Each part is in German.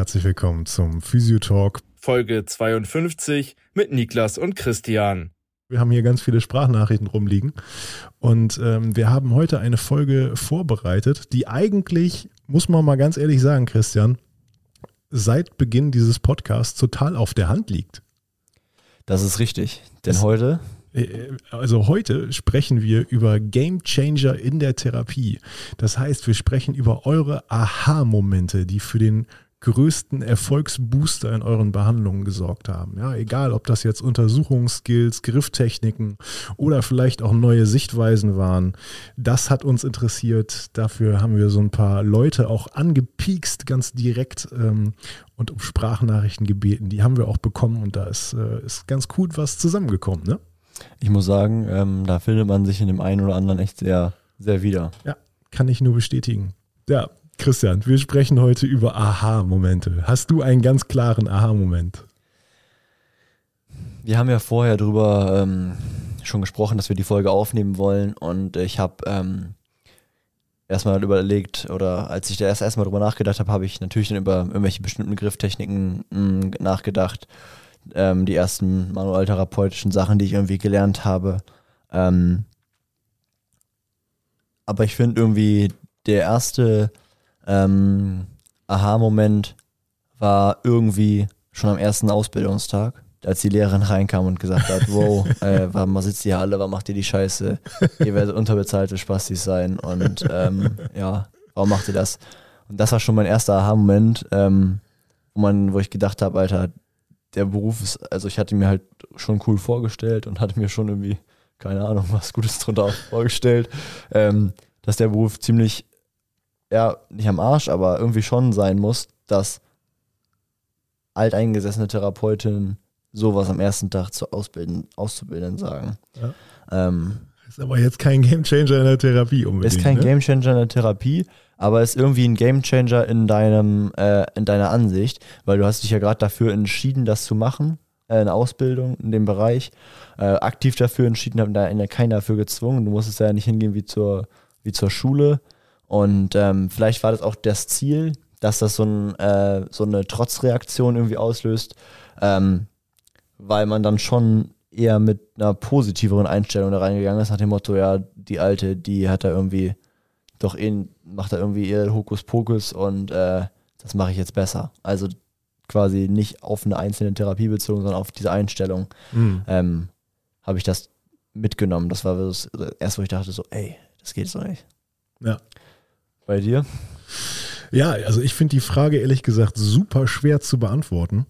herzlich willkommen zum Physiotalk Folge 52 mit Niklas und Christian. Wir haben hier ganz viele Sprachnachrichten rumliegen und ähm, wir haben heute eine Folge vorbereitet, die eigentlich, muss man mal ganz ehrlich sagen, Christian, seit Beginn dieses Podcasts total auf der Hand liegt. Das ist richtig, denn das heute äh, also heute sprechen wir über Game Changer in der Therapie. Das heißt, wir sprechen über eure Aha-Momente, die für den größten Erfolgsbooster in euren Behandlungen gesorgt haben. Ja, egal, ob das jetzt Untersuchungsskills, Grifftechniken oder vielleicht auch neue Sichtweisen waren. Das hat uns interessiert. Dafür haben wir so ein paar Leute auch angepiekst, ganz direkt ähm, und um Sprachnachrichten gebeten. Die haben wir auch bekommen und da ist, äh, ist ganz gut was zusammengekommen. Ne? Ich muss sagen, ähm, da findet man sich in dem einen oder anderen echt sehr, sehr wieder. Ja, kann ich nur bestätigen. Ja, Christian, wir sprechen heute über Aha-Momente. Hast du einen ganz klaren Aha-Moment? Wir haben ja vorher darüber ähm, schon gesprochen, dass wir die Folge aufnehmen wollen und ich habe ähm, erstmal überlegt oder als ich da erst erstmal drüber nachgedacht habe, habe ich natürlich dann über irgendwelche bestimmten Grifftechniken mh, mm, nachgedacht ähm, die ersten manualtherapeutischen Sachen, die ich irgendwie gelernt habe. Ähm, aber ich finde irgendwie, der erste ähm, Aha-Moment war irgendwie schon am ersten Ausbildungstag, als die Lehrerin reinkam und gesagt hat, wow, äh, warum sitzt ihr alle, warum macht ihr die Scheiße? Ihr werdet unterbezahlte Spastis sein und ähm, ja, warum macht ihr das? Und das war schon mein erster Aha-Moment, ähm, wo, man, wo ich gedacht habe, Alter, der Beruf ist, also ich hatte mir halt schon cool vorgestellt und hatte mir schon irgendwie, keine Ahnung, was Gutes drunter vorgestellt, ähm, dass der Beruf ziemlich, ja, nicht am Arsch, aber irgendwie schon sein muss, dass alteingesessene Therapeutinnen sowas am ersten Tag zu ausbilden, auszubilden sagen. Ja. Ähm, ist aber jetzt kein Gamechanger in der Therapie unbedingt. Ist kein ne? Gamechanger in der Therapie, aber ist irgendwie ein Gamechanger in deinem, äh, in deiner Ansicht, weil du hast dich ja gerade dafür entschieden, das zu machen, äh, eine Ausbildung in dem Bereich, äh, aktiv dafür entschieden, haben da keiner dafür gezwungen. Du musstest ja nicht hingehen wie zur, wie zur Schule. Und ähm, vielleicht war das auch das Ziel, dass das so, ein, äh, so eine Trotzreaktion irgendwie auslöst, ähm, weil man dann schon eher mit einer positiveren Einstellung da reingegangen ist, nach dem Motto, ja, die Alte, die hat da irgendwie doch eh, macht er irgendwie ihr Hokuspokus und äh, das mache ich jetzt besser. Also quasi nicht auf eine einzelne Therapie bezogen, sondern auf diese Einstellung mhm. ähm, habe ich das mitgenommen. Das war das erste, wo ich dachte so, ey, das geht so nicht. Ja. Bei dir? Ja, also ich finde die Frage ehrlich gesagt super schwer zu beantworten.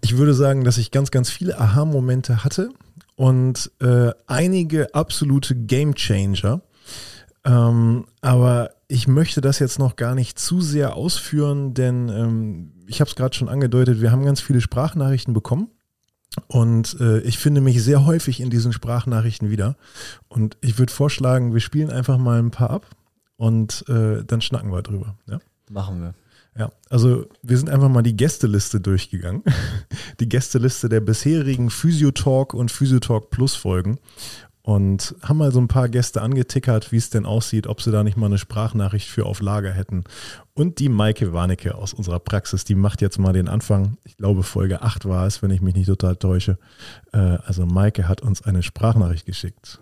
Ich würde sagen, dass ich ganz, ganz viele Aha-Momente hatte und äh, einige absolute Game Changer. Ähm, aber ich möchte das jetzt noch gar nicht zu sehr ausführen, denn ähm, ich habe es gerade schon angedeutet, wir haben ganz viele Sprachnachrichten bekommen. Und äh, ich finde mich sehr häufig in diesen Sprachnachrichten wieder. Und ich würde vorschlagen, wir spielen einfach mal ein paar ab und äh, dann schnacken wir drüber. Ja? Machen wir. Ja, also wir sind einfach mal die Gästeliste durchgegangen. Die Gästeliste der bisherigen Physiotalk und Physiotalk Plus Folgen und haben mal so ein paar Gäste angetickert, wie es denn aussieht, ob sie da nicht mal eine Sprachnachricht für auf Lager hätten. Und die Maike Warnecke aus unserer Praxis, die macht jetzt mal den Anfang. Ich glaube, Folge 8 war es, wenn ich mich nicht total täusche. Äh, also Maike hat uns eine Sprachnachricht geschickt.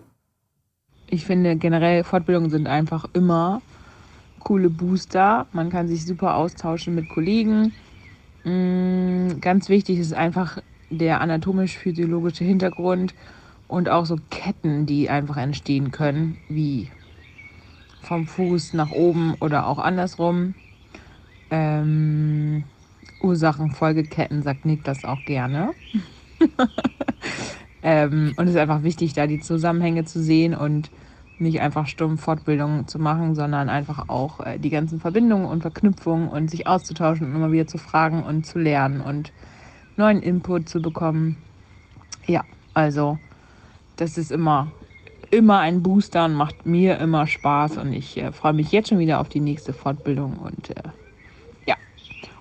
Ich finde generell Fortbildungen sind einfach immer coole Booster. Man kann sich super austauschen mit Kollegen. Mm, ganz wichtig ist einfach der anatomisch-physiologische Hintergrund und auch so Ketten, die einfach entstehen können, wie vom Fuß nach oben oder auch andersrum. Ähm, Ursachenfolgeketten sagt Nick das auch gerne. ähm, und es ist einfach wichtig, da die Zusammenhänge zu sehen und nicht einfach stumpf Fortbildungen zu machen, sondern einfach auch äh, die ganzen Verbindungen und Verknüpfungen und sich auszutauschen und immer wieder zu fragen und zu lernen und neuen Input zu bekommen. Ja, also das ist immer, immer ein Booster und macht mir immer Spaß. Und ich äh, freue mich jetzt schon wieder auf die nächste Fortbildung. Und äh, ja,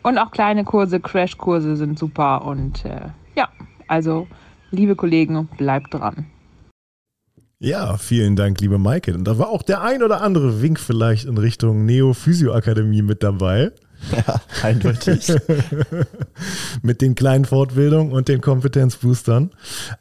und auch kleine Kurse, Crashkurse sind super. Und äh, ja, also liebe Kollegen, bleibt dran. Ja, vielen Dank, liebe Maike. Und da war auch der ein oder andere Wink vielleicht in Richtung Neo Physio Akademie mit dabei. Ja, eindeutig. Mit den kleinen Fortbildungen und den Kompetenzboostern.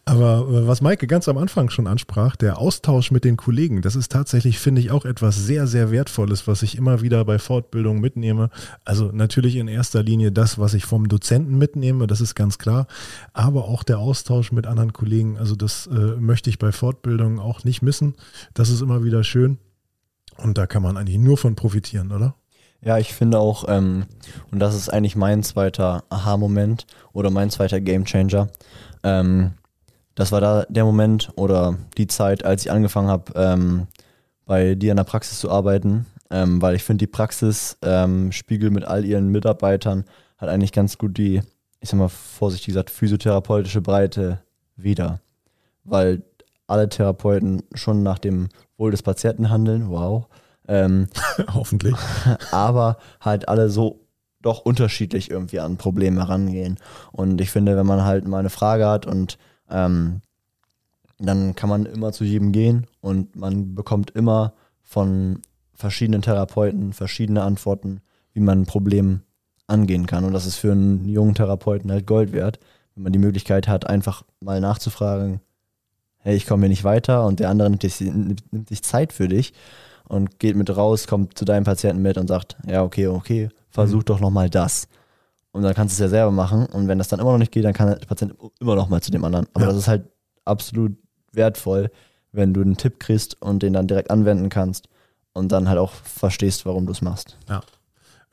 Aber äh, was Maike ganz am Anfang schon ansprach, der Austausch mit den Kollegen, das ist tatsächlich, finde ich, auch etwas sehr, sehr Wertvolles, was ich immer wieder bei Fortbildungen mitnehme. Also natürlich in erster Linie das, was ich vom Dozenten mitnehme, das ist ganz klar. Aber auch der Austausch mit anderen Kollegen, also das äh, möchte ich bei Fortbildungen auch nicht missen. Das ist immer wieder schön. Und da kann man eigentlich nur von profitieren, oder? Ja, ich finde auch, ähm, und das ist eigentlich mein zweiter Aha-Moment oder mein zweiter Gamechanger. Ähm, das war da der Moment oder die Zeit, als ich angefangen habe, ähm, bei dir in der Praxis zu arbeiten, ähm, weil ich finde, die Praxis ähm, spiegelt mit all ihren Mitarbeitern hat eigentlich ganz gut die, ich sag mal vorsichtig gesagt, physiotherapeutische Breite wieder. Weil alle Therapeuten schon nach dem Wohl des Patienten handeln, wow. Ähm, Hoffentlich. aber halt alle so doch unterschiedlich irgendwie an Probleme herangehen. Und ich finde, wenn man halt mal eine Frage hat und ähm, dann kann man immer zu jedem gehen und man bekommt immer von verschiedenen Therapeuten verschiedene Antworten, wie man ein Problem angehen kann. Und das ist für einen jungen Therapeuten halt Gold wert, wenn man die Möglichkeit hat, einfach mal nachzufragen, hey, ich komme hier nicht weiter und der andere nimmt, sich, nimmt sich Zeit für dich und geht mit raus, kommt zu deinem Patienten mit und sagt, ja, okay, okay, versuch mhm. doch nochmal das. Und dann kannst du es ja selber machen. Und wenn das dann immer noch nicht geht, dann kann der Patient immer noch mal zu dem anderen. Aber ja. das ist halt absolut wertvoll, wenn du einen Tipp kriegst und den dann direkt anwenden kannst und dann halt auch verstehst, warum du es machst. Ja.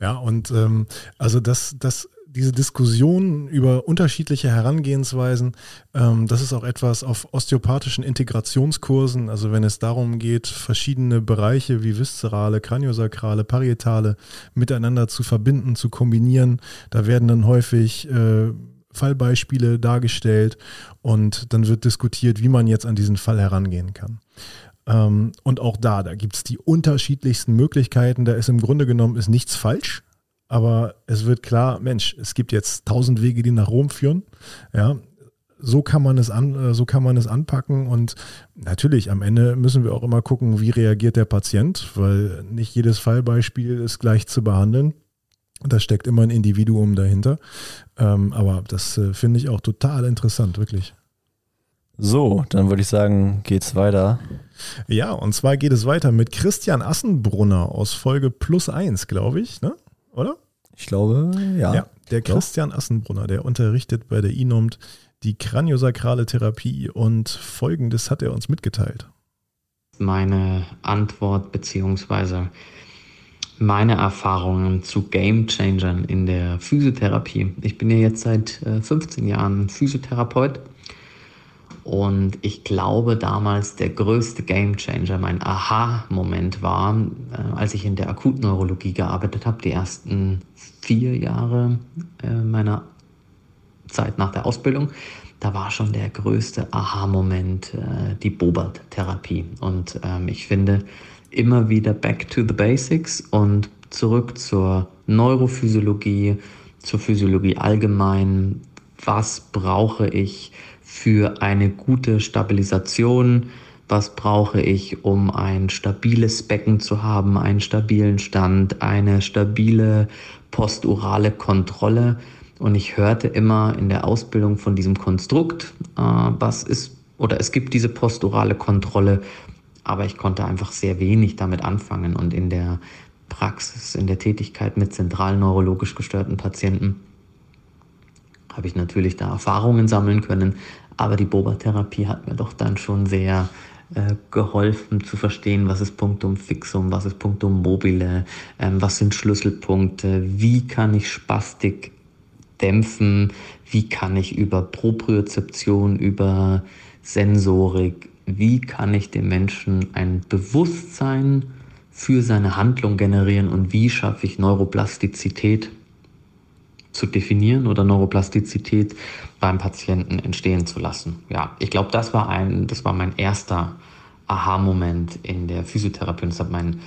Ja, und ähm, also das, das diese Diskussion über unterschiedliche Herangehensweisen, ähm, das ist auch etwas auf osteopathischen Integrationskursen, also wenn es darum geht, verschiedene Bereiche wie viszerale, kraniosakrale, parietale miteinander zu verbinden, zu kombinieren, da werden dann häufig äh, Fallbeispiele dargestellt und dann wird diskutiert, wie man jetzt an diesen Fall herangehen kann. Ähm, und auch da, da gibt es die unterschiedlichsten Möglichkeiten, da ist im Grunde genommen ist nichts falsch aber es wird klar, Mensch, es gibt jetzt tausend Wege, die nach Rom führen. Ja, so kann man es an, äh, so kann man es anpacken und natürlich am Ende müssen wir auch immer gucken, wie reagiert der Patient, weil nicht jedes Fallbeispiel ist gleich zu behandeln. Da steckt immer ein Individuum dahinter. Ähm, aber das äh, finde ich auch total interessant, wirklich. So, dann würde ich sagen, geht's weiter. Ja, und zwar geht es weiter mit Christian Assenbrunner aus Folge Plus 1, glaube ich. Ne? Oder? Ich glaube, ja. Ja, der Christian Assenbrunner, der unterrichtet bei der INOMT die kraniosakrale Therapie und folgendes hat er uns mitgeteilt. Meine Antwort bzw. meine Erfahrungen zu Game Changern in der Physiotherapie. Ich bin ja jetzt seit 15 äh, Jahren Physiotherapeut und ich glaube, damals der größte Gamechanger, mein Aha-Moment war, äh, als ich in der Akutneurologie gearbeitet habe, die ersten vier Jahre äh, meiner Zeit nach der Ausbildung. Da war schon der größte Aha-Moment äh, die Bobert-Therapie. Und ähm, ich finde immer wieder back to the basics und zurück zur Neurophysiologie, zur Physiologie allgemein. Was brauche ich? Für eine gute Stabilisation? Was brauche ich, um ein stabiles Becken zu haben, einen stabilen Stand, eine stabile posturale Kontrolle? Und ich hörte immer in der Ausbildung von diesem Konstrukt, äh, was ist, oder es gibt diese posturale Kontrolle, aber ich konnte einfach sehr wenig damit anfangen. Und in der Praxis, in der Tätigkeit mit zentral neurologisch gestörten Patienten habe ich natürlich da Erfahrungen sammeln können, aber die Boba-Therapie hat mir doch dann schon sehr äh, geholfen zu verstehen, was ist Punktum Fixum, was ist Punktum Mobile, ähm, was sind Schlüsselpunkte, wie kann ich Spastik dämpfen, wie kann ich über Propriozeption, über Sensorik, wie kann ich dem Menschen ein Bewusstsein für seine Handlung generieren und wie schaffe ich Neuroplastizität zu definieren oder Neuroplastizität beim Patienten entstehen zu lassen. Ja, ich glaube, das war ein, das war mein erster Aha-Moment in der Physiotherapie und das hat mein,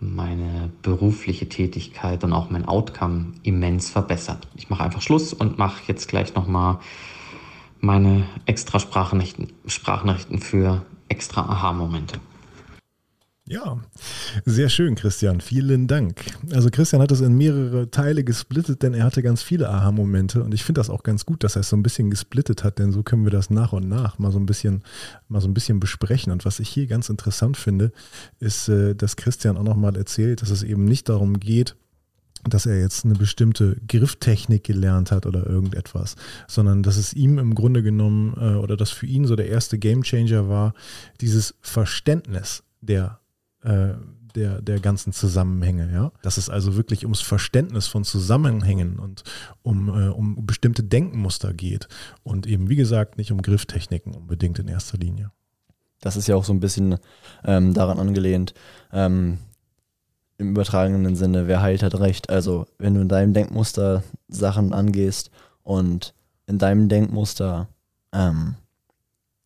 meine berufliche Tätigkeit und auch mein Outcome immens verbessert. Ich mache einfach Schluss und mache jetzt gleich nochmal meine extra Sprachnachrichten, Sprachnachrichten für extra Aha-Momente. Ja, sehr schön, Christian. Vielen Dank. Also Christian hat es in mehrere Teile gesplittet, denn er hatte ganz viele Aha-Momente und ich finde das auch ganz gut, dass er es so ein bisschen gesplittet hat, denn so können wir das nach und nach mal so ein bisschen, mal so ein bisschen besprechen. Und was ich hier ganz interessant finde, ist, äh, dass Christian auch nochmal erzählt, dass es eben nicht darum geht, dass er jetzt eine bestimmte Grifftechnik gelernt hat oder irgendetwas, sondern dass es ihm im Grunde genommen äh, oder dass für ihn so der erste Gamechanger war, dieses Verständnis der äh, der, der ganzen Zusammenhänge, ja. Dass es also wirklich ums Verständnis von Zusammenhängen und um, äh, um bestimmte Denkmuster geht und eben, wie gesagt, nicht um Grifftechniken unbedingt in erster Linie. Das ist ja auch so ein bisschen ähm, daran angelehnt, ähm, im übertragenen Sinne, wer heilt, hat recht. Also, wenn du in deinem Denkmuster Sachen angehst und in deinem Denkmuster ähm,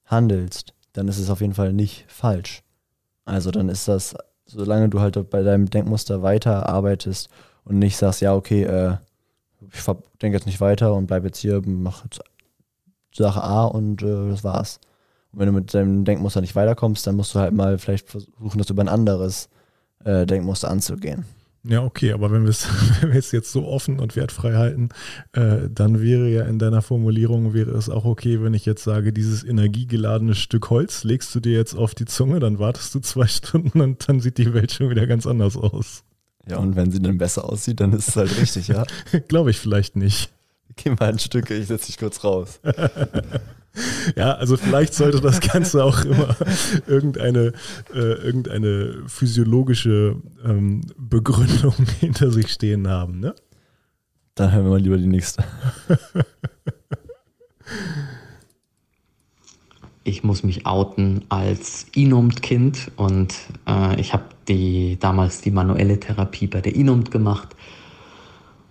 handelst, dann ist es auf jeden Fall nicht falsch. Also dann ist das, solange du halt bei deinem Denkmuster weiter arbeitest und nicht sagst, ja, okay, äh, ich denke jetzt nicht weiter und bleib jetzt hier, mach jetzt Sache A und äh, das war's. Und wenn du mit deinem Denkmuster nicht weiterkommst, dann musst du halt mal vielleicht versuchen, das über ein anderes äh, Denkmuster anzugehen. Ja, okay, aber wenn, wir es jetzt so offen und wertfrei halten, äh, dann wäre ja in deiner Formulierung, wäre es auch okay, wenn ich jetzt sage, dieses energiegeladene Stück Holz legst du dir jetzt auf die Zunge, dann wartest du zwei Stunden und dann sieht die Welt schon wieder ganz anders aus. Ja, und wenn sie dann besser aussieht, dann ist es halt richtig, ja? Glaube ich vielleicht nicht. Geh mal ein Stück, ich setze dich kurz raus. Ja, also vielleicht sollte das Ganze auch immer irgendeine, äh, irgendeine physiologische ähm, Begründung hinter sich stehen haben. Ne? Dann hören wir mal lieber die nächste. Ich muss mich outen als Inumt-Kind und äh, ich habe die, damals die manuelle Therapie bei der Inumt gemacht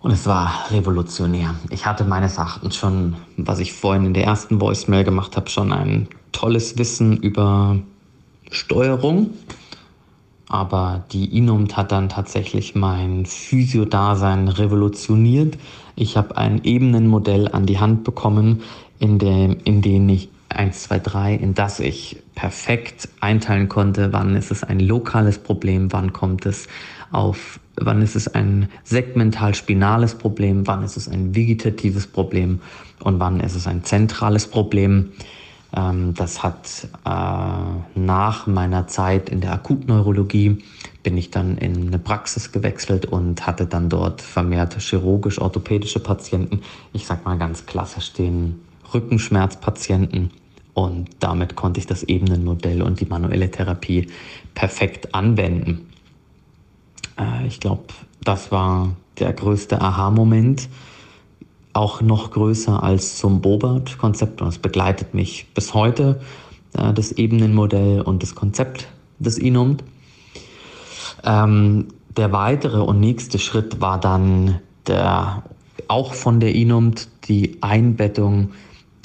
und es war revolutionär. Ich hatte meines Erachtens schon, was ich vorhin in der ersten Voicemail gemacht habe, schon ein tolles Wissen über Steuerung. Aber die Inumt hat dann tatsächlich mein Physio-Dasein revolutioniert. Ich habe ein Ebenenmodell an die Hand bekommen, in dem, in dem ich 1, 2, 3, in das ich perfekt einteilen konnte, wann ist es ein lokales Problem, wann kommt es auf, wann ist es ein segmental-spinales Problem, wann ist es ein vegetatives Problem und wann ist es ein zentrales Problem. Ähm, das hat äh, nach meiner Zeit in der Akutneurologie bin ich dann in eine Praxis gewechselt und hatte dann dort vermehrt chirurgisch-orthopädische Patienten. Ich sag mal ganz klassisch den Rückenschmerzpatienten. Und damit konnte ich das Ebenenmodell und die manuelle Therapie perfekt anwenden. Äh, ich glaube, das war der größte Aha-Moment. Auch noch größer als zum Bobart-Konzept und es begleitet mich bis heute, äh, das Ebenenmodell und das Konzept des Inumt. Ähm, der weitere und nächste Schritt war dann der, auch von der Inumt die Einbettung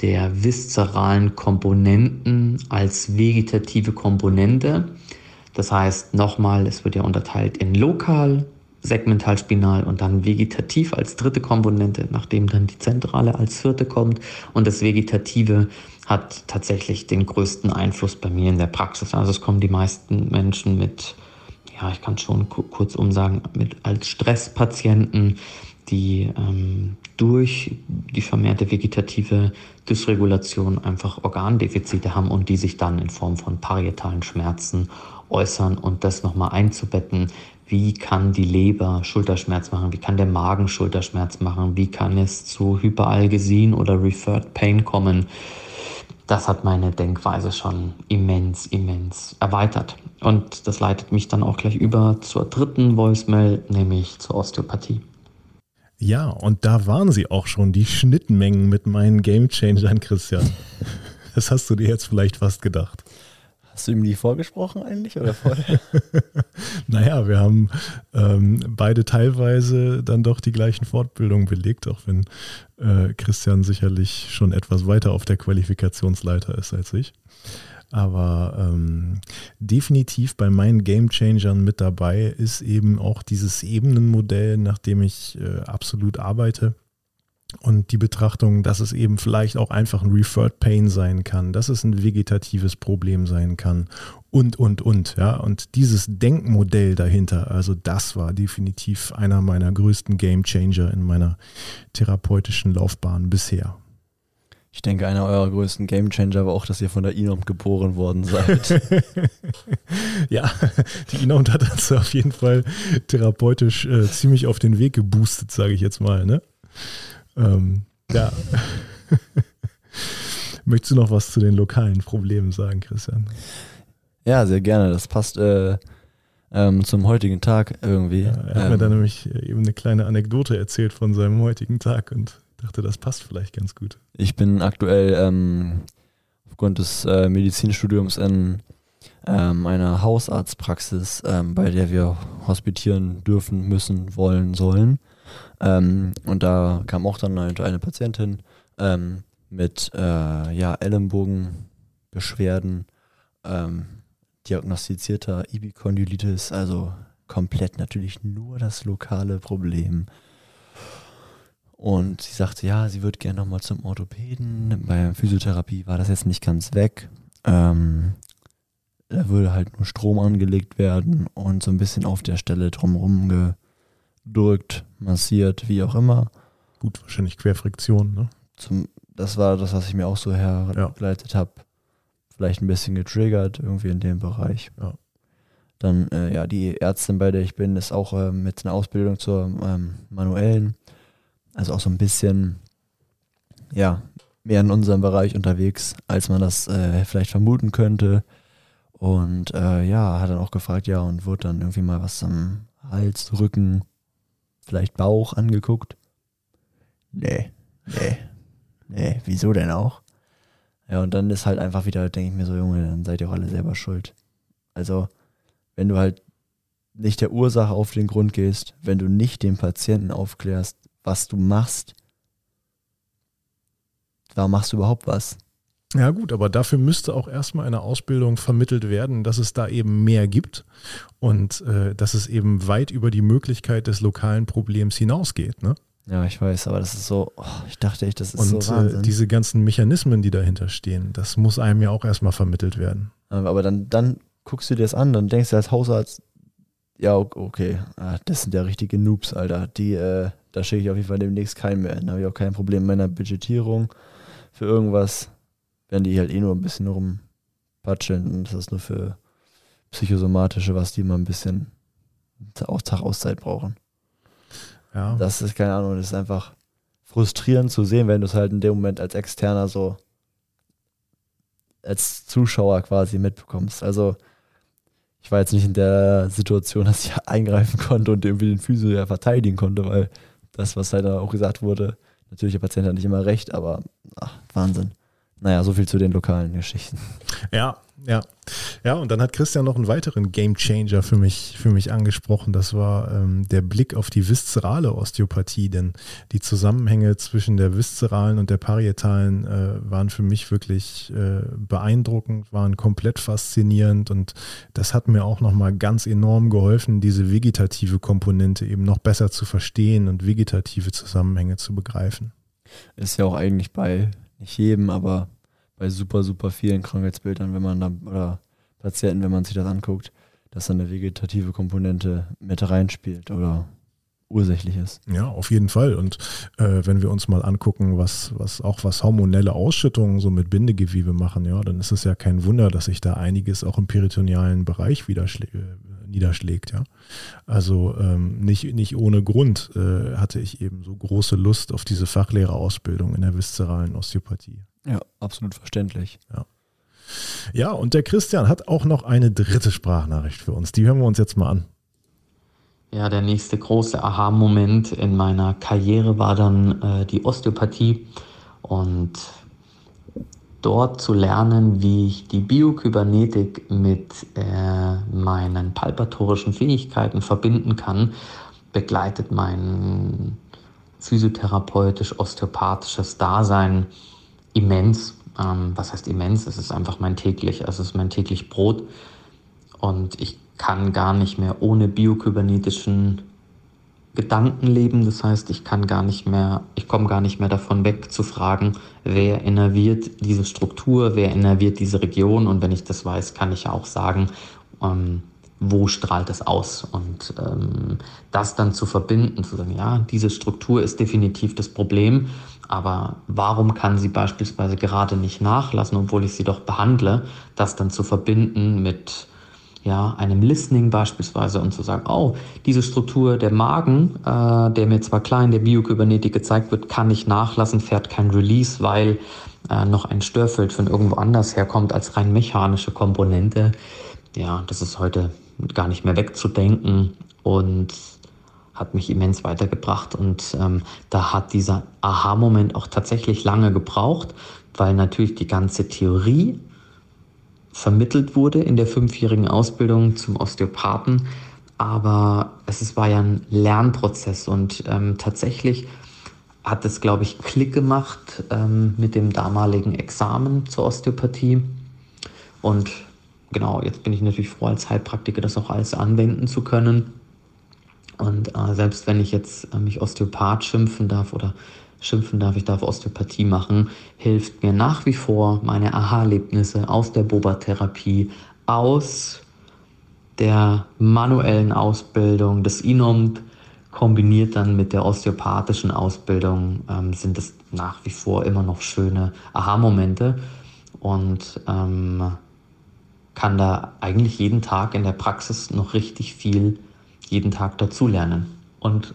der viszeralen Komponenten als vegetative Komponente. Das heißt, nochmal, es wird ja unterteilt in lokal, segmental, spinal und dann vegetativ als dritte Komponente, nachdem dann die zentrale als vierte kommt. Und das Vegetative hat tatsächlich den größten Einfluss bei mir in der Praxis. Also es kommen die meisten Menschen mit, ja, ich kann schon kurzum sagen, mit als Stresspatienten, die ähm, durch die vermehrte vegetative Dysregulation einfach Organdefizite haben und die sich dann in Form von parietalen Schmerzen äußern und das nochmal einzubetten. Wie kann die Leber Schulterschmerz machen? Wie kann der Magen Schulterschmerz machen? Wie kann es zu Hyperalgesin oder Referred Pain kommen? Das hat meine Denkweise schon immens, immens erweitert. Und das leitet mich dann auch gleich über zur dritten Voicemail, nämlich zur Osteopathie. Ja, und da waren sie auch schon, die Schnittmengen mit meinen Gamechangern, Christian. Das hast du dir jetzt vielleicht fast gedacht. Hast du ihm die vorgesprochen eigentlich oder vorher? naja, wir haben ähm, beide teilweise dann doch die gleichen Fortbildungen belegt, auch wenn äh, Christian sicherlich schon etwas weiter auf der Qualifikationsleiter ist als ich. Aber ähm, definitiv bei meinen Game Changern mit dabei ist eben auch dieses Ebenenmodell, nach dem ich äh, absolut arbeite. Und die Betrachtung, dass es eben vielleicht auch einfach ein Referred Pain sein kann, dass es ein vegetatives Problem sein kann und, und, und. Ja. Und dieses Denkmodell dahinter, also das war definitiv einer meiner größten Game Changer in meiner therapeutischen Laufbahn bisher. Ich denke, einer eurer größten Gamechanger war auch, dass ihr von der Inom geboren worden seid. ja, die Inom hat uns auf jeden Fall therapeutisch äh, ziemlich auf den Weg geboostet, sage ich jetzt mal. Ne? Ähm, ja. Möchtest du noch was zu den lokalen Problemen sagen, Christian? Ja, sehr gerne. Das passt äh, ähm, zum heutigen Tag irgendwie. Ja, er hat ähm, mir da nämlich eben eine kleine Anekdote erzählt von seinem heutigen Tag und dachte, das passt vielleicht ganz gut. Ich bin aktuell ähm, aufgrund des äh, Medizinstudiums in ähm, einer Hausarztpraxis, ähm, bei der wir hospitieren dürfen, müssen, wollen, sollen. Ähm, und da kam auch dann eine, eine Patientin ähm, mit äh, ja, Ellenbogenbeschwerden, ähm, diagnostizierter Ibicondylitis, also komplett natürlich nur das lokale Problem. Und sie sagte, ja, sie würde gerne nochmal zum Orthopäden. Bei Physiotherapie war das jetzt nicht ganz weg. Ähm, da würde halt nur Strom angelegt werden und so ein bisschen auf der Stelle drumherum gedrückt, massiert, wie auch immer. Gut, wahrscheinlich Querfriktion, ne? Zum, das war das, was ich mir auch so hergeleitet ja. habe. Vielleicht ein bisschen getriggert, irgendwie in dem Bereich. Ja. Dann, äh, ja, die Ärztin, bei der ich bin, ist auch äh, mit einer Ausbildung zur ähm, manuellen also auch so ein bisschen, ja, mehr in unserem Bereich unterwegs, als man das äh, vielleicht vermuten könnte. Und äh, ja, hat dann auch gefragt, ja, und wurde dann irgendwie mal was am Hals, Rücken, vielleicht Bauch angeguckt. Nee, nee, nee, wieso denn auch? Ja, und dann ist halt einfach wieder, denke ich mir so, Junge, dann seid ihr auch alle selber schuld. Also, wenn du halt nicht der Ursache auf den Grund gehst, wenn du nicht den Patienten aufklärst, was du machst. Warum machst du überhaupt was? Ja gut, aber dafür müsste auch erstmal eine Ausbildung vermittelt werden, dass es da eben mehr gibt und äh, dass es eben weit über die Möglichkeit des lokalen Problems hinausgeht. Ne? Ja, ich weiß, aber das ist so, oh, ich dachte echt, das ist und, so Wahnsinn. Äh, diese ganzen Mechanismen, die dahinter stehen, das muss einem ja auch erstmal vermittelt werden. Aber dann, dann guckst du dir das an, dann denkst du als Hausarzt, ja, okay, ah, das sind ja richtige Noobs, Alter. Die, äh, da schicke ich auf jeden Fall demnächst keinen mehr. Da habe ich auch kein Problem mit meiner Budgetierung für irgendwas. Werden die halt eh nur ein bisschen rumpatscheln und das ist nur für psychosomatische, was die mal ein bisschen auch Tag Auszeit brauchen. Ja. Das ist keine Ahnung, das ist einfach frustrierend zu sehen, wenn du es halt in dem Moment als Externer so als Zuschauer quasi mitbekommst. Also ich war jetzt nicht in der Situation, dass ich eingreifen konnte und irgendwie den Physio ja verteidigen konnte, weil das, was halt auch gesagt wurde, natürlich der Patient hat nicht immer recht, aber ach, Wahnsinn. Naja, so viel zu den lokalen Geschichten. Ja, ja. Ja, und dann hat Christian noch einen weiteren Game Changer für mich, für mich angesprochen. Das war ähm, der Blick auf die viszerale Osteopathie, denn die Zusammenhänge zwischen der viszeralen und der parietalen äh, waren für mich wirklich äh, beeindruckend, waren komplett faszinierend und das hat mir auch nochmal ganz enorm geholfen, diese vegetative Komponente eben noch besser zu verstehen und vegetative Zusammenhänge zu begreifen. Ist ja auch eigentlich bei nicht jedem, aber bei super, super vielen Krankheitsbildern, wenn man da, oder Patienten, wenn man sich das anguckt, dass da eine vegetative Komponente mit reinspielt oder ursächlich ist. Ja, auf jeden Fall. Und äh, wenn wir uns mal angucken, was, was auch was hormonelle Ausschüttungen so mit Bindegewebe machen, ja, dann ist es ja kein Wunder, dass sich da einiges auch im peritonealen Bereich äh, niederschlägt, ja. Also ähm, nicht, nicht ohne Grund äh, hatte ich eben so große Lust auf diese Fachlehrerausbildung in der viszeralen Osteopathie. Ja, absolut verständlich. Ja. Ja, und der Christian hat auch noch eine dritte Sprachnachricht für uns. Die hören wir uns jetzt mal an. Ja, der nächste große Aha-Moment in meiner Karriere war dann äh, die Osteopathie und dort zu lernen, wie ich die Biokybernetik mit äh, meinen palpatorischen Fähigkeiten verbinden kann, begleitet mein physiotherapeutisch-osteopathisches Dasein immens. Ähm, was heißt immens? Es ist einfach mein täglich, es ist mein täglich Brot. Und ich kann gar nicht mehr ohne biokybernetischen Gedankenleben. Das heißt, ich kann gar nicht mehr, ich komme gar nicht mehr davon weg zu fragen, wer innerviert diese Struktur, wer innerviert diese Region. Und wenn ich das weiß, kann ich ja auch sagen, ähm, wo strahlt es aus? Und ähm, das dann zu verbinden, zu sagen, ja, diese Struktur ist definitiv das Problem, aber warum kann sie beispielsweise gerade nicht nachlassen, obwohl ich sie doch behandle, das dann zu verbinden mit ja, einem Listening beispielsweise und zu sagen, oh, diese Struktur der Magen, äh, der mir zwar klein der Biokybernetik gezeigt wird, kann nicht nachlassen, fährt kein Release, weil äh, noch ein Störfeld von irgendwo anders herkommt als rein mechanische Komponente. Ja, das ist heute gar nicht mehr wegzudenken und hat mich immens weitergebracht. Und ähm, da hat dieser Aha-Moment auch tatsächlich lange gebraucht, weil natürlich die ganze Theorie vermittelt wurde in der fünfjährigen Ausbildung zum Osteopathen. Aber es war ja ein Lernprozess und ähm, tatsächlich hat es, glaube ich, Klick gemacht ähm, mit dem damaligen Examen zur Osteopathie. Und genau, jetzt bin ich natürlich froh, als Heilpraktiker das auch alles anwenden zu können. Und äh, selbst wenn ich jetzt äh, mich Osteopath schimpfen darf oder schimpfen darf, ich darf Osteopathie machen, hilft mir nach wie vor meine Aha-Erlebnisse aus der Boba-Therapie, aus der manuellen Ausbildung des INOMP, kombiniert dann mit der osteopathischen Ausbildung, ähm, sind es nach wie vor immer noch schöne Aha-Momente und ähm, kann da eigentlich jeden Tag in der Praxis noch richtig viel jeden Tag dazulernen. Und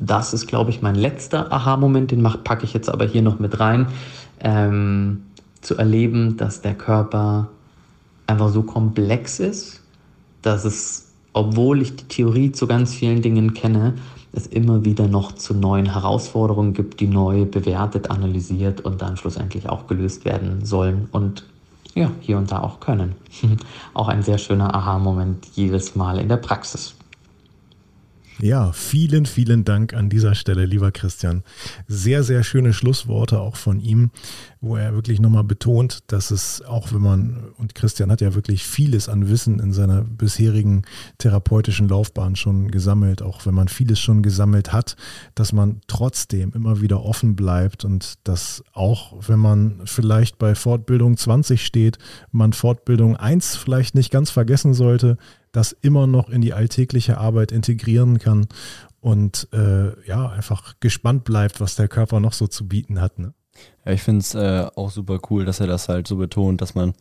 das ist, glaube ich, mein letzter Aha-Moment, den packe ich jetzt aber hier noch mit rein, ähm, zu erleben, dass der Körper einfach so komplex ist, dass es, obwohl ich die Theorie zu ganz vielen Dingen kenne, es immer wieder noch zu neuen Herausforderungen gibt, die neu bewertet, analysiert und dann schlussendlich auch gelöst werden sollen und ja, hier und da auch können. auch ein sehr schöner Aha-Moment jedes Mal in der Praxis. Ja, vielen, vielen Dank an dieser Stelle, lieber Christian. Sehr, sehr schöne Schlussworte auch von ihm, wo er wirklich nochmal betont, dass es auch wenn man, und Christian hat ja wirklich vieles an Wissen in seiner bisherigen therapeutischen Laufbahn schon gesammelt, auch wenn man vieles schon gesammelt hat, dass man trotzdem immer wieder offen bleibt und dass auch wenn man vielleicht bei Fortbildung 20 steht, man Fortbildung 1 vielleicht nicht ganz vergessen sollte, das immer noch in die alltägliche Arbeit integrieren kann und äh, ja, einfach gespannt bleibt, was der Körper noch so zu bieten hat. Ne? Ja, ich finde es äh, auch super cool, dass er das halt so betont, dass man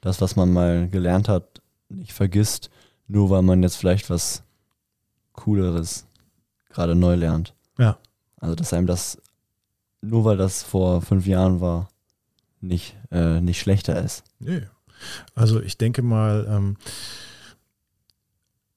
das, was man mal gelernt hat, nicht vergisst, nur weil man jetzt vielleicht was Cooleres gerade neu lernt. Ja. Also, dass einem das, nur weil das vor fünf Jahren war, nicht, äh, nicht schlechter ist. Nee. Also ich denke mal, ähm,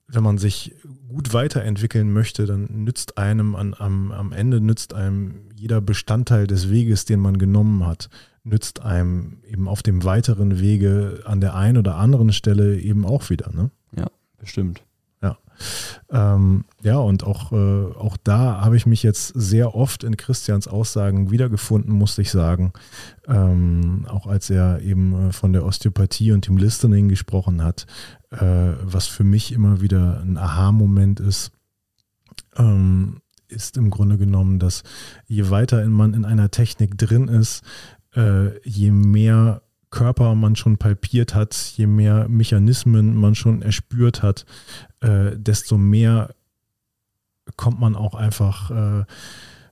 wenn man sich gut weiterentwickeln möchte, dann nützt einem an, am, am Ende nützt einem jeder Bestandteil des Weges, den man genommen hat, nützt einem eben auf dem weiteren Wege an der einen oder anderen Stelle eben auch wieder. Ne? Ja, bestimmt. Ja. Ähm, ja, und auch, äh, auch da habe ich mich jetzt sehr oft in Christians Aussagen wiedergefunden, musste ich sagen. Ähm, auch als er eben äh, von der Osteopathie und dem Listening gesprochen hat, äh, was für mich immer wieder ein Aha-Moment ist, ähm, ist im Grunde genommen, dass je weiter man in einer Technik drin ist, äh, je mehr Körper man schon palpiert hat, je mehr Mechanismen man schon erspürt hat, äh, desto mehr kommt man auch einfach äh,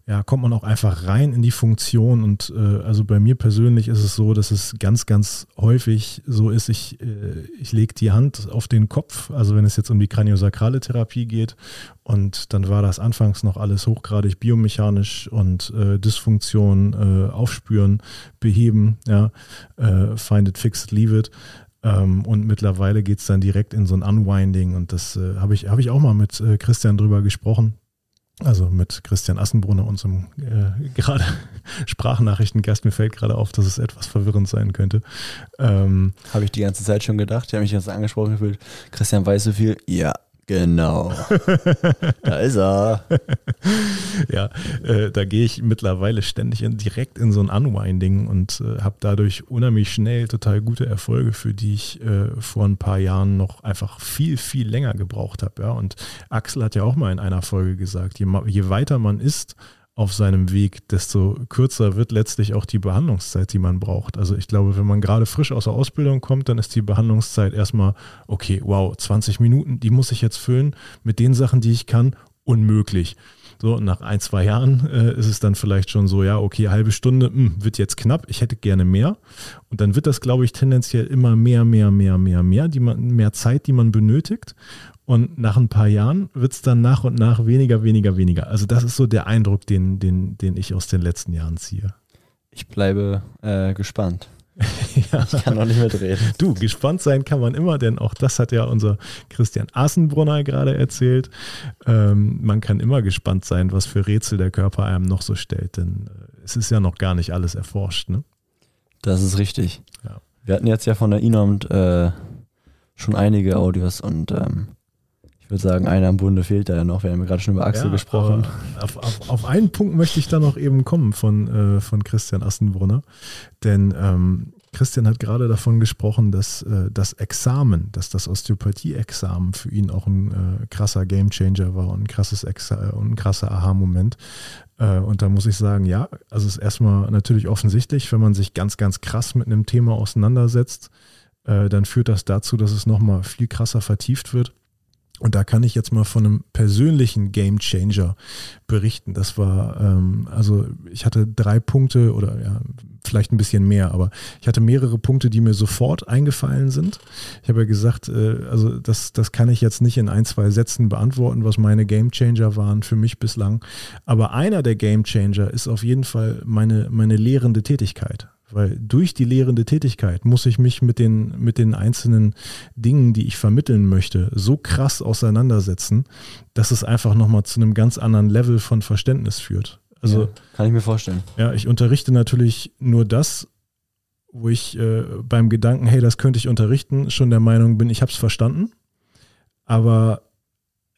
ja, kommt man auch einfach rein in die Funktion. Und äh, also bei mir persönlich ist es so, dass es ganz, ganz häufig so ist, ich, äh, ich lege die Hand auf den Kopf, also wenn es jetzt um die kraniosakrale Therapie geht. Und dann war das anfangs noch alles hochgradig biomechanisch und äh, Dysfunktion äh, aufspüren, beheben, ja, äh, find it, fix it, leave it. Ähm, und mittlerweile geht es dann direkt in so ein Unwinding. Und das äh, habe ich, hab ich auch mal mit äh, Christian drüber gesprochen also mit Christian Assenbrunner, unserem äh, gerade Sprachnachrichtengast. Mir fällt gerade auf, dass es etwas verwirrend sein könnte. Ähm, habe ich die ganze Zeit schon gedacht. Ich habe mich jetzt angesprochen gefühlt. Christian weiß so viel. Ja, Genau. da ist er. ja, äh, da gehe ich mittlerweile ständig in, direkt in so ein Unwinding und äh, habe dadurch unheimlich schnell total gute Erfolge, für die ich äh, vor ein paar Jahren noch einfach viel, viel länger gebraucht habe. Ja? Und Axel hat ja auch mal in einer Folge gesagt, je, je weiter man ist, auf seinem Weg, desto kürzer wird letztlich auch die Behandlungszeit, die man braucht. Also ich glaube, wenn man gerade frisch aus der Ausbildung kommt, dann ist die Behandlungszeit erstmal, okay, wow, 20 Minuten, die muss ich jetzt füllen mit den Sachen, die ich kann, unmöglich. So, nach ein, zwei Jahren äh, ist es dann vielleicht schon so, ja, okay, halbe Stunde mh, hm, wird jetzt knapp, ich hätte gerne mehr. Und dann wird das, glaube ich, tendenziell immer mehr, mehr, mehr, mehr, mehr, die man, mehr Zeit, die man benötigt. Und nach ein paar Jahren wird es dann nach und nach weniger, weniger, weniger. Also das ist so der Eindruck, den, den, den ich aus den letzten Jahren ziehe. Ich bleibe äh, gespannt. Ja. Ich kann noch nicht mitreden. Du, gespannt sein kann man immer, denn auch das hat ja unser Christian Assenbrunner gerade erzählt. Ähm, man kann immer gespannt sein, was für Rätsel der Körper einem noch so stellt, denn äh, es ist ja noch gar nicht alles erforscht. Ne? Das ist richtig. Ja. Wir hatten jetzt ja von der INOM äh, schon einige Audios und ähm, ich würde sagen, einer im Bunde fehlt da ja noch. Wir haben gerade schon über Axel ja, gesprochen. Auf, auf, auf, einen Punkt möchte ich da noch eben kommen von, äh, von Christian Assenbrunner. Denn ähm, Christian hat gerade davon gesprochen, dass äh, das Examen, dass das Osteopathie-Examen für ihn auch ein äh, krasser Gamechanger war und ein krasses Exa und ein krasser Aha-Moment. Äh, und da muss ich sagen, ja, also es ist erstmal natürlich offensichtlich, wenn man sich ganz, ganz krass mit einem Thema auseinandersetzt, äh, dann führt das dazu, dass es nochmal viel krasser vertieft wird. Und da kann ich jetzt mal von einem persönlichen Game Changer berichten. Das war, ähm, also ich hatte drei Punkte oder ja, vielleicht ein bisschen mehr, aber ich hatte mehrere Punkte, die mir sofort eingefallen sind. Ich habe ja gesagt, äh, also das, das kann ich jetzt nicht in ein, zwei Sätzen beantworten, was meine Game Changer waren für mich bislang. Aber einer der Game Changer ist auf jeden Fall meine, meine lehrende Tätigkeit. Weil durch die lehrende Tätigkeit muss ich mich mit den, mit den einzelnen Dingen, die ich vermitteln möchte, so krass auseinandersetzen, dass es einfach nochmal zu einem ganz anderen Level von Verständnis führt. Also, ja, kann ich mir vorstellen. Ja, ich unterrichte natürlich nur das, wo ich äh, beim Gedanken, hey, das könnte ich unterrichten, schon der Meinung bin, ich habe es verstanden. Aber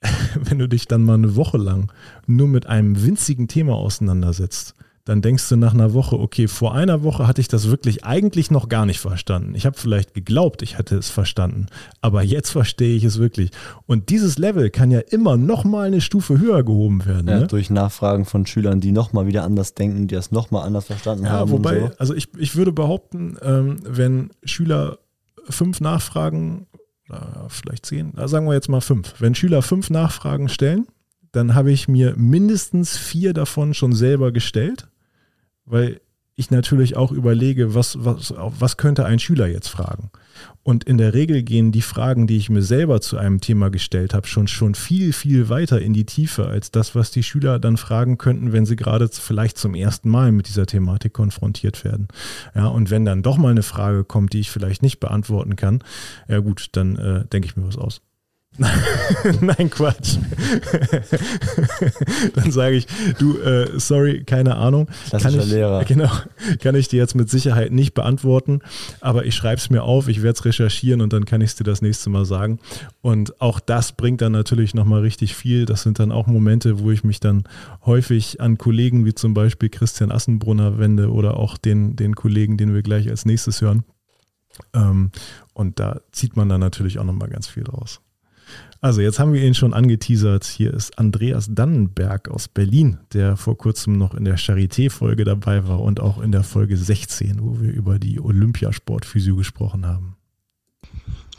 wenn du dich dann mal eine Woche lang nur mit einem winzigen Thema auseinandersetzt, dann denkst du nach einer Woche, okay, vor einer Woche hatte ich das wirklich eigentlich noch gar nicht verstanden. Ich habe vielleicht geglaubt, ich hätte es verstanden, aber jetzt verstehe ich es wirklich. Und dieses Level kann ja immer noch mal eine Stufe höher gehoben werden. Ja, ne? Durch Nachfragen von Schülern, die noch mal wieder anders denken, die das noch mal anders verstanden ja, haben. Wobei, so. also ich, ich würde behaupten, ähm, wenn Schüler fünf Nachfragen, vielleicht zehn, sagen wir jetzt mal fünf, wenn Schüler fünf Nachfragen stellen, dann habe ich mir mindestens vier davon schon selber gestellt weil ich natürlich auch überlege, was, was, was könnte ein Schüler jetzt fragen? Und in der Regel gehen die Fragen, die ich mir selber zu einem Thema gestellt habe, schon, schon viel, viel weiter in die Tiefe als das, was die Schüler dann fragen könnten, wenn sie gerade vielleicht zum ersten Mal mit dieser Thematik konfrontiert werden. Ja, und wenn dann doch mal eine Frage kommt, die ich vielleicht nicht beantworten kann, ja gut, dann äh, denke ich mir was aus. Nein, Quatsch. Dann sage ich, du, äh, sorry, keine Ahnung. Kann ich, Lehrer. Genau, kann ich dir jetzt mit Sicherheit nicht beantworten, aber ich schreibe es mir auf, ich werde es recherchieren und dann kann ich es dir das nächste Mal sagen. Und auch das bringt dann natürlich nochmal richtig viel. Das sind dann auch Momente, wo ich mich dann häufig an Kollegen wie zum Beispiel Christian Assenbrunner wende oder auch den, den Kollegen, den wir gleich als nächstes hören. Ähm, und da zieht man dann natürlich auch nochmal ganz viel draus. Also jetzt haben wir ihn schon angeteasert. Hier ist Andreas Dannenberg aus Berlin, der vor kurzem noch in der Charité-Folge dabei war und auch in der Folge 16, wo wir über die Olympiasportphysio gesprochen haben.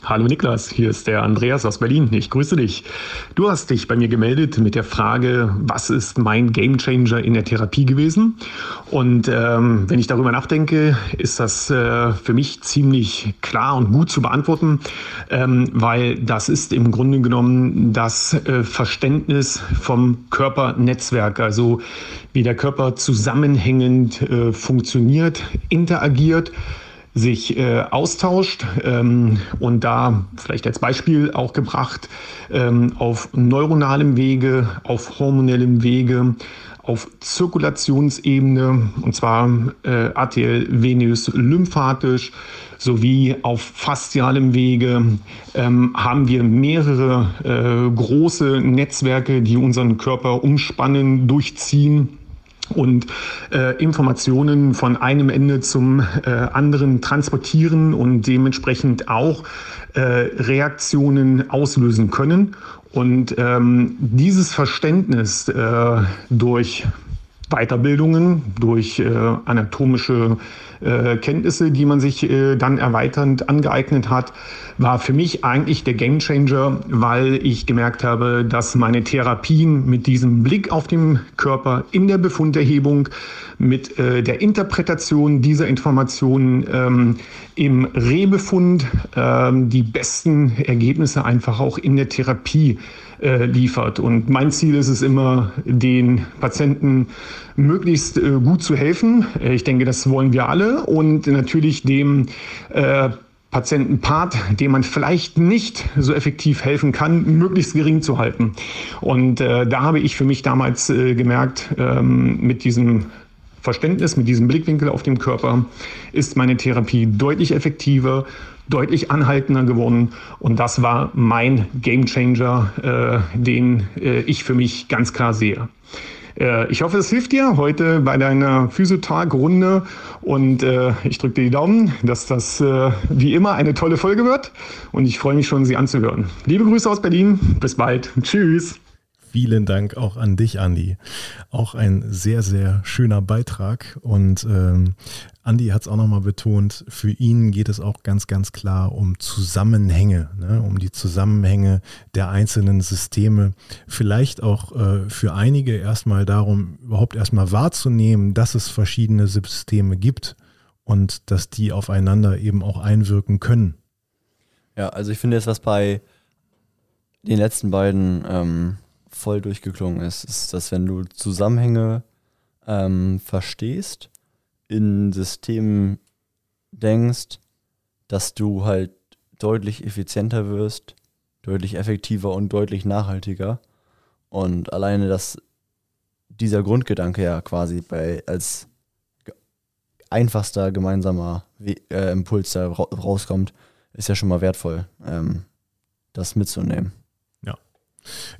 Hallo Niklas, hier ist der Andreas aus Berlin. Ich grüße dich. Du hast dich bei mir gemeldet mit der Frage, was ist mein Gamechanger in der Therapie gewesen? Und ähm, wenn ich darüber nachdenke, ist das äh, für mich ziemlich klar und gut zu beantworten, ähm, weil das ist im Grunde genommen das äh, Verständnis vom Körpernetzwerk, also wie der Körper zusammenhängend äh, funktioniert, interagiert sich äh, austauscht ähm, und da vielleicht als Beispiel auch gebracht ähm, auf neuronalem Wege, auf hormonellem Wege, auf Zirkulationsebene und zwar äh, arteriell, venös, lymphatisch sowie auf faszialem Wege ähm, haben wir mehrere äh, große Netzwerke, die unseren Körper umspannen, durchziehen und äh, Informationen von einem Ende zum äh, anderen transportieren und dementsprechend auch äh, Reaktionen auslösen können. Und ähm, dieses Verständnis äh, durch Weiterbildungen, durch äh, anatomische äh, Kenntnisse, die man sich äh, dann erweiternd angeeignet hat, war für mich eigentlich der Gamechanger, weil ich gemerkt habe, dass meine Therapien mit diesem Blick auf den Körper in der Befunderhebung, mit äh, der Interpretation dieser Informationen ähm, im Rehbefund ähm, die besten Ergebnisse einfach auch in der Therapie äh, liefert. Und mein Ziel ist es immer, den Patienten möglichst äh, gut zu helfen. Äh, ich denke, das wollen wir alle. Und natürlich dem äh, Patientenpart, dem man vielleicht nicht so effektiv helfen kann, möglichst gering zu halten. Und äh, da habe ich für mich damals äh, gemerkt, ähm, mit diesem Verständnis, mit diesem Blickwinkel auf den Körper, ist meine Therapie deutlich effektiver, deutlich anhaltender geworden. Und das war mein Gamechanger, äh, den äh, ich für mich ganz klar sehe. Äh, ich hoffe, es hilft dir heute bei deiner Physiotag-Runde und äh, ich drücke dir die Daumen, dass das äh, wie immer eine tolle Folge wird und ich freue mich schon, sie anzuhören. Liebe Grüße aus Berlin, bis bald, tschüss. Vielen Dank auch an dich, Andi. Auch ein sehr, sehr schöner Beitrag. Und ähm, Andi hat es auch nochmal betont, für ihn geht es auch ganz, ganz klar um Zusammenhänge, ne? um die Zusammenhänge der einzelnen Systeme. Vielleicht auch äh, für einige erstmal darum, überhaupt erstmal wahrzunehmen, dass es verschiedene Systeme gibt und dass die aufeinander eben auch einwirken können. Ja, also ich finde jetzt, was bei den letzten beiden ähm, voll durchgeklungen ist, ist, dass wenn du Zusammenhänge ähm, verstehst, in Systemen denkst, dass du halt deutlich effizienter wirst, deutlich effektiver und deutlich nachhaltiger. Und alleine, dass dieser Grundgedanke ja quasi bei als einfachster gemeinsamer äh, Impuls da rauskommt, ist ja schon mal wertvoll, ähm, das mitzunehmen.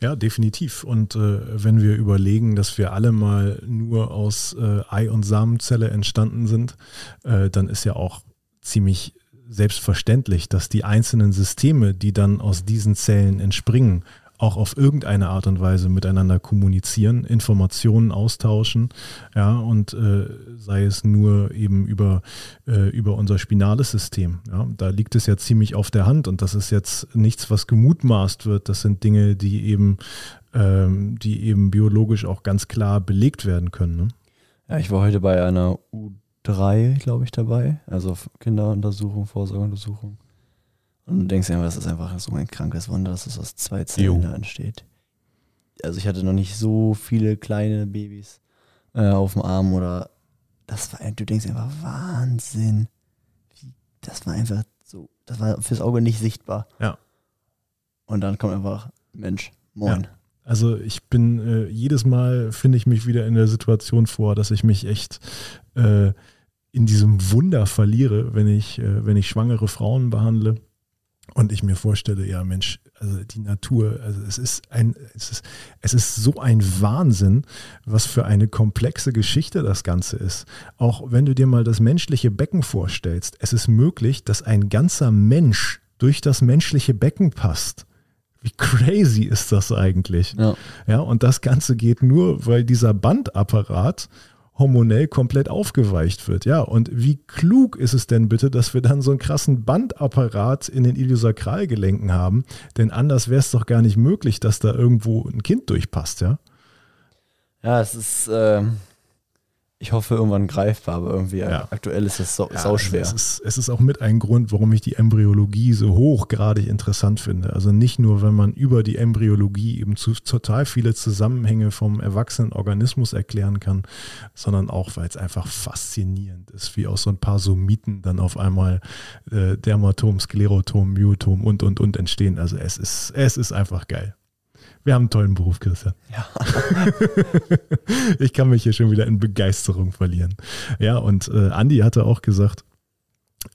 Ja, definitiv. Und äh, wenn wir überlegen, dass wir alle mal nur aus äh, Ei- und Samenzelle entstanden sind, äh, dann ist ja auch ziemlich selbstverständlich, dass die einzelnen Systeme, die dann aus diesen Zellen entspringen, auch auf irgendeine Art und Weise miteinander kommunizieren, Informationen austauschen, ja, und äh, sei es nur eben über, äh, über unser spinales System. Ja. Da liegt es ja ziemlich auf der Hand und das ist jetzt nichts, was gemutmaßt wird. Das sind Dinge, die eben, ähm, die eben biologisch auch ganz klar belegt werden können. Ne? Ja, ich war heute bei einer U3, glaube ich, dabei, also Kinderuntersuchung, Vorsorgeuntersuchung. Und du denkst einfach, das ist einfach so ein krankes Wunder, dass es aus zwei Zellen da entsteht. Also ich hatte noch nicht so viele kleine Babys äh, auf dem Arm oder das war, du denkst einfach, Wahnsinn. Das war einfach so, das war fürs Auge nicht sichtbar. Ja. Und dann kommt einfach, Mensch, moin. Ja. Also ich bin äh, jedes Mal finde ich mich wieder in der Situation vor, dass ich mich echt äh, in diesem Wunder verliere, wenn ich, äh, wenn ich schwangere Frauen behandle und ich mir vorstelle, ja Mensch, also die Natur, also es ist ein, es ist, es ist so ein Wahnsinn, was für eine komplexe Geschichte das Ganze ist. Auch wenn du dir mal das menschliche Becken vorstellst, es ist möglich, dass ein ganzer Mensch durch das menschliche Becken passt. Wie crazy ist das eigentlich? Ja. ja, und das Ganze geht nur, weil dieser Bandapparat hormonell komplett aufgeweicht wird. Ja, und wie klug ist es denn bitte, dass wir dann so einen krassen Bandapparat in den Iliosakralgelenken haben? Denn anders wäre es doch gar nicht möglich, dass da irgendwo ein Kind durchpasst, ja? Ja, es ist, äh, ich hoffe, irgendwann greifbar, aber irgendwie ja. aktuell ist das sau, ja, sau schwer. Also es, ist, es ist auch mit ein Grund, warum ich die Embryologie so hochgradig interessant finde. Also nicht nur, wenn man über die Embryologie eben zu, total viele Zusammenhänge vom erwachsenen Organismus erklären kann, sondern auch, weil es einfach faszinierend ist, wie aus so ein paar Somiten dann auf einmal äh, Dermatom, Sklerotom, Myotom und, und, und entstehen. Also es ist, es ist einfach geil. Wir haben einen tollen Beruf, Christian. Ja. ich kann mich hier schon wieder in Begeisterung verlieren. Ja, und äh, Andi hatte auch gesagt,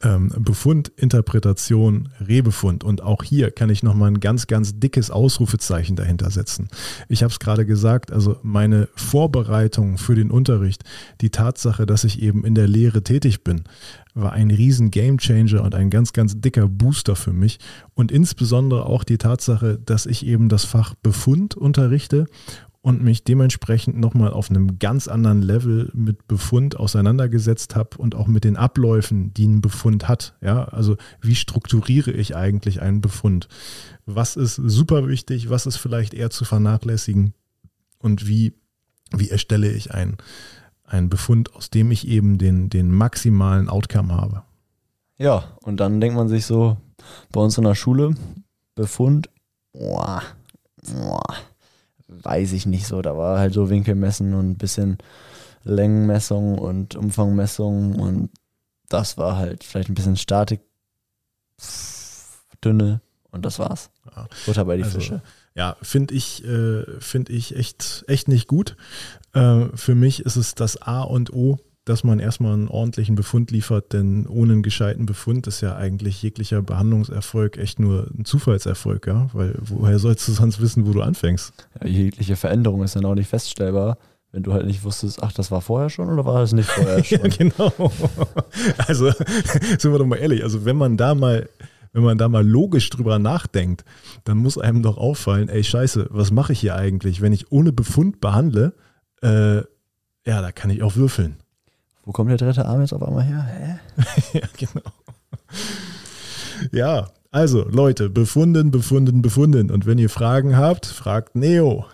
ähm, Befund, Interpretation, Rebefund. Und auch hier kann ich nochmal ein ganz, ganz dickes Ausrufezeichen dahinter setzen. Ich habe es gerade gesagt, also meine Vorbereitung für den Unterricht, die Tatsache, dass ich eben in der Lehre tätig bin, war ein riesen Gamechanger und ein ganz, ganz dicker Booster für mich. Und insbesondere auch die Tatsache, dass ich eben das Fach Befund unterrichte und mich dementsprechend nochmal auf einem ganz anderen Level mit Befund auseinandergesetzt habe und auch mit den Abläufen, die ein Befund hat. Ja, also wie strukturiere ich eigentlich einen Befund? Was ist super wichtig? Was ist vielleicht eher zu vernachlässigen? Und wie, wie erstelle ich einen, einen Befund, aus dem ich eben den, den maximalen Outcome habe? Ja, und dann denkt man sich so, bei uns in der Schule, Befund, boah, boah weiß ich nicht so. Da war halt so Winkelmessen und ein bisschen Längenmessung und Umfangmessung und das war halt vielleicht ein bisschen Statik, dünne und das war's. Ja. Butter bei die also, Fische. Ja, finde ich, äh, finde ich echt, echt nicht gut. Äh, für mich ist es das A und O dass man erstmal einen ordentlichen Befund liefert, denn ohne einen gescheiten Befund ist ja eigentlich jeglicher Behandlungserfolg echt nur ein Zufallserfolg, ja? Weil woher sollst du sonst wissen, wo du anfängst? Ja, jegliche Veränderung ist dann auch nicht feststellbar, wenn du halt nicht wusstest, ach, das war vorher schon oder war das nicht vorher schon? ja, genau. Also, sind wir doch mal ehrlich, also wenn man da mal wenn man da mal logisch drüber nachdenkt, dann muss einem doch auffallen, ey Scheiße, was mache ich hier eigentlich, wenn ich ohne Befund behandle? Äh, ja, da kann ich auch würfeln. Wo kommt der dritte Arm jetzt auf einmal her? Hä? ja, genau. Ja, also Leute, befunden, befunden, befunden. Und wenn ihr Fragen habt, fragt Neo.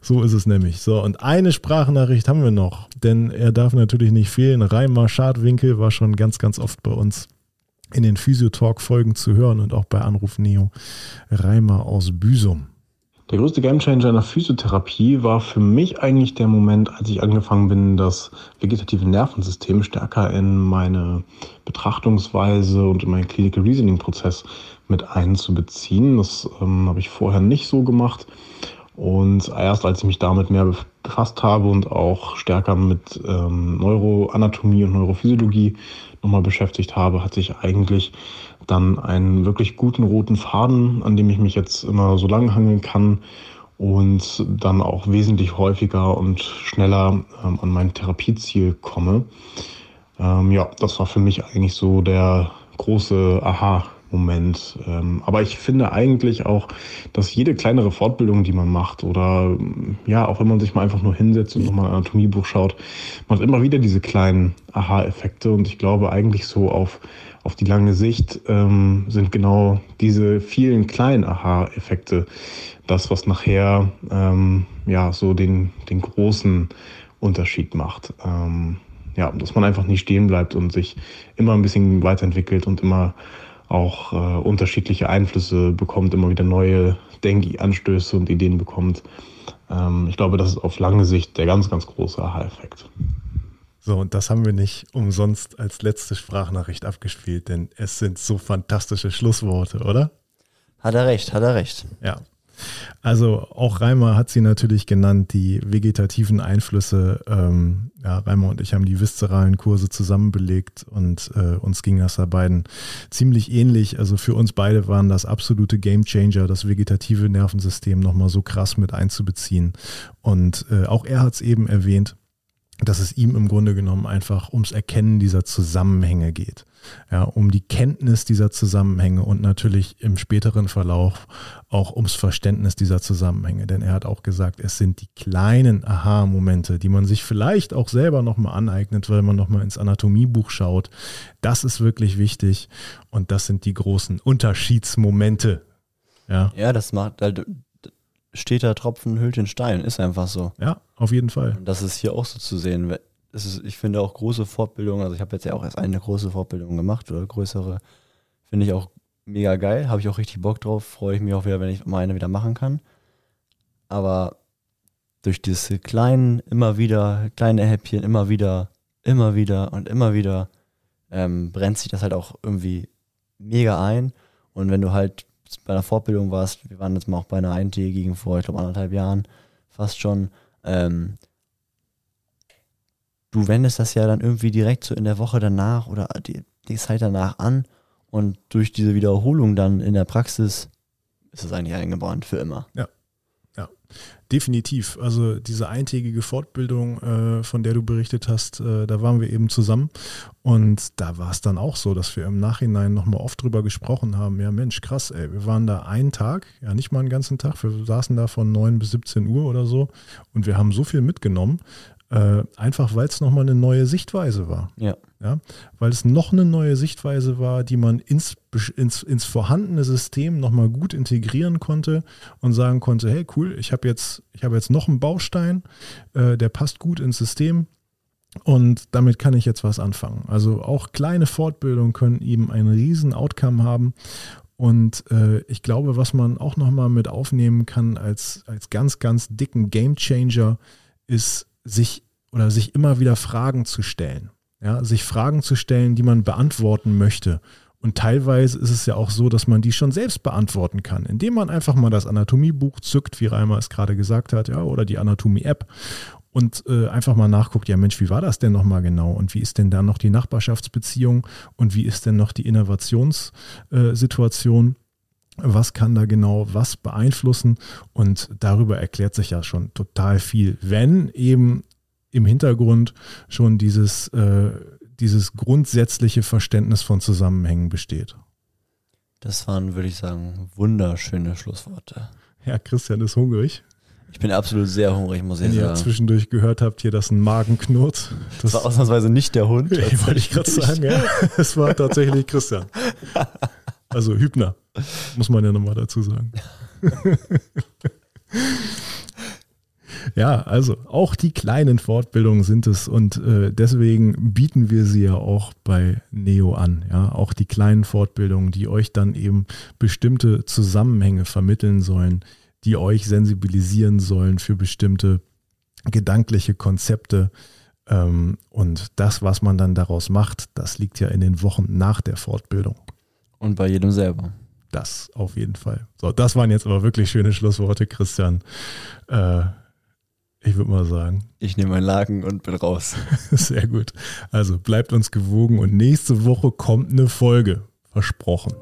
So ist es nämlich. So, und eine Sprachnachricht haben wir noch, denn er darf natürlich nicht fehlen. Reimer Schadwinkel war schon ganz, ganz oft bei uns in den Physiotalk-Folgen zu hören und auch bei Anruf Neo. Reimer aus Büsum. Der größte Gamechanger in der Physiotherapie war für mich eigentlich der Moment, als ich angefangen bin, das vegetative Nervensystem stärker in meine Betrachtungsweise und in meinen Clinical Reasoning Prozess mit einzubeziehen. Das ähm, habe ich vorher nicht so gemacht. Und erst als ich mich damit mehr befasst habe und auch stärker mit ähm, Neuroanatomie und Neurophysiologie nochmal beschäftigt habe, hat sich eigentlich dann einen wirklich guten roten Faden, an dem ich mich jetzt immer so lang hangeln kann und dann auch wesentlich häufiger und schneller ähm, an mein Therapieziel komme. Ähm, ja, das war für mich eigentlich so der große Aha. Moment. Ähm, aber ich finde eigentlich auch, dass jede kleinere Fortbildung, die man macht, oder ja, auch wenn man sich mal einfach nur hinsetzt und nochmal ein Anatomiebuch schaut, man hat immer wieder diese kleinen Aha-Effekte. Und ich glaube eigentlich so auf auf die lange Sicht ähm, sind genau diese vielen kleinen Aha-Effekte das, was nachher ähm, ja so den, den großen Unterschied macht. Ähm, ja, dass man einfach nicht stehen bleibt und sich immer ein bisschen weiterentwickelt und immer auch äh, unterschiedliche Einflüsse bekommt, immer wieder neue Denkanstöße und Ideen bekommt. Ähm, ich glaube, das ist auf lange Sicht der ganz, ganz große Aha-Effekt. So, und das haben wir nicht umsonst als letzte Sprachnachricht abgespielt, denn es sind so fantastische Schlussworte, oder? Hat er recht, hat er recht. Ja. Also auch Reimer hat sie natürlich genannt, die vegetativen Einflüsse. Ähm, ja, Reimer und ich haben die viszeralen Kurse zusammen belegt und äh, uns ging das da beiden ziemlich ähnlich. Also für uns beide waren das absolute Gamechanger, das vegetative Nervensystem nochmal so krass mit einzubeziehen. Und äh, auch er hat es eben erwähnt, dass es ihm im Grunde genommen einfach ums Erkennen dieser Zusammenhänge geht. Ja, um die Kenntnis dieser Zusammenhänge und natürlich im späteren Verlauf auch ums Verständnis dieser Zusammenhänge. Denn er hat auch gesagt, es sind die kleinen Aha-Momente, die man sich vielleicht auch selber nochmal aneignet, weil man nochmal ins Anatomiebuch schaut. Das ist wirklich wichtig und das sind die großen Unterschiedsmomente. Ja, ja das macht, steter Tropfen hüllt den Stein, ist einfach so. Ja, auf jeden Fall. Und das ist hier auch so zu sehen. Ist, ich finde auch große Fortbildungen, also ich habe jetzt ja auch erst eine große Fortbildung gemacht oder größere, finde ich auch mega geil, habe ich auch richtig Bock drauf, freue ich mich auch wieder, wenn ich meine wieder machen kann. Aber durch diese kleinen, immer wieder, kleine Häppchen, immer wieder, immer wieder und immer wieder, ähm, brennt sich das halt auch irgendwie mega ein. Und wenn du halt bei einer Fortbildung warst, wir waren jetzt mal auch bei einer eintägigen vor, ich glaube, anderthalb Jahren, fast schon, ähm, du wendest das ja dann irgendwie direkt so in der Woche danach oder die, die Zeit danach an und durch diese Wiederholung dann in der Praxis ist es eigentlich eingebrannt für immer. Ja. Ja, definitiv. Also diese eintägige Fortbildung, äh, von der du berichtet hast, äh, da waren wir eben zusammen. Und da war es dann auch so, dass wir im Nachhinein nochmal oft drüber gesprochen haben. Ja, Mensch, krass, ey, wir waren da einen Tag, ja nicht mal einen ganzen Tag, wir saßen da von 9 bis 17 Uhr oder so und wir haben so viel mitgenommen. Äh, einfach weil es nochmal eine neue Sichtweise war. Ja. ja. Weil es noch eine neue Sichtweise war, die man ins, ins, ins vorhandene System nochmal gut integrieren konnte und sagen konnte, hey cool, ich habe jetzt, ich habe jetzt noch einen Baustein, äh, der passt gut ins System. Und damit kann ich jetzt was anfangen. Also auch kleine Fortbildungen können eben einen riesen Outcome haben. Und äh, ich glaube, was man auch nochmal mit aufnehmen kann als, als ganz, ganz dicken Game Changer, ist sich oder sich immer wieder Fragen zu stellen. Ja, sich Fragen zu stellen, die man beantworten möchte. Und teilweise ist es ja auch so, dass man die schon selbst beantworten kann, indem man einfach mal das Anatomiebuch zückt, wie Reimer es gerade gesagt hat, ja, oder die Anatomie-App und äh, einfach mal nachguckt, ja Mensch, wie war das denn nochmal genau und wie ist denn da noch die Nachbarschaftsbeziehung und wie ist denn noch die Innovationssituation? Äh, was kann da genau was beeinflussen? Und darüber erklärt sich ja schon total viel, wenn eben im Hintergrund schon dieses, äh, dieses grundsätzliche Verständnis von Zusammenhängen besteht. Das waren, würde ich sagen, wunderschöne Schlussworte. Ja, Christian ist hungrig. Ich bin absolut sehr hungrig, muss Wenn ich ihr sagen. zwischendurch gehört habt, hier, dass ein Magen knurrt. Das war ausnahmsweise nicht der Hund. Wollte ich gerade sagen, ja. Es war tatsächlich Christian. Also Hübner, muss man ja nochmal dazu sagen. Ja, also auch die kleinen Fortbildungen sind es und äh, deswegen bieten wir sie ja auch bei Neo an. Ja, auch die kleinen Fortbildungen, die euch dann eben bestimmte Zusammenhänge vermitteln sollen, die euch sensibilisieren sollen für bestimmte gedankliche Konzepte. Ähm, und das, was man dann daraus macht, das liegt ja in den Wochen nach der Fortbildung. Und bei jedem selber. Das auf jeden Fall. So, das waren jetzt aber wirklich schöne Schlussworte, Christian. Äh, ich würde mal sagen. Ich nehme meinen Laken und bin raus. Sehr gut. Also bleibt uns gewogen und nächste Woche kommt eine Folge. Versprochen.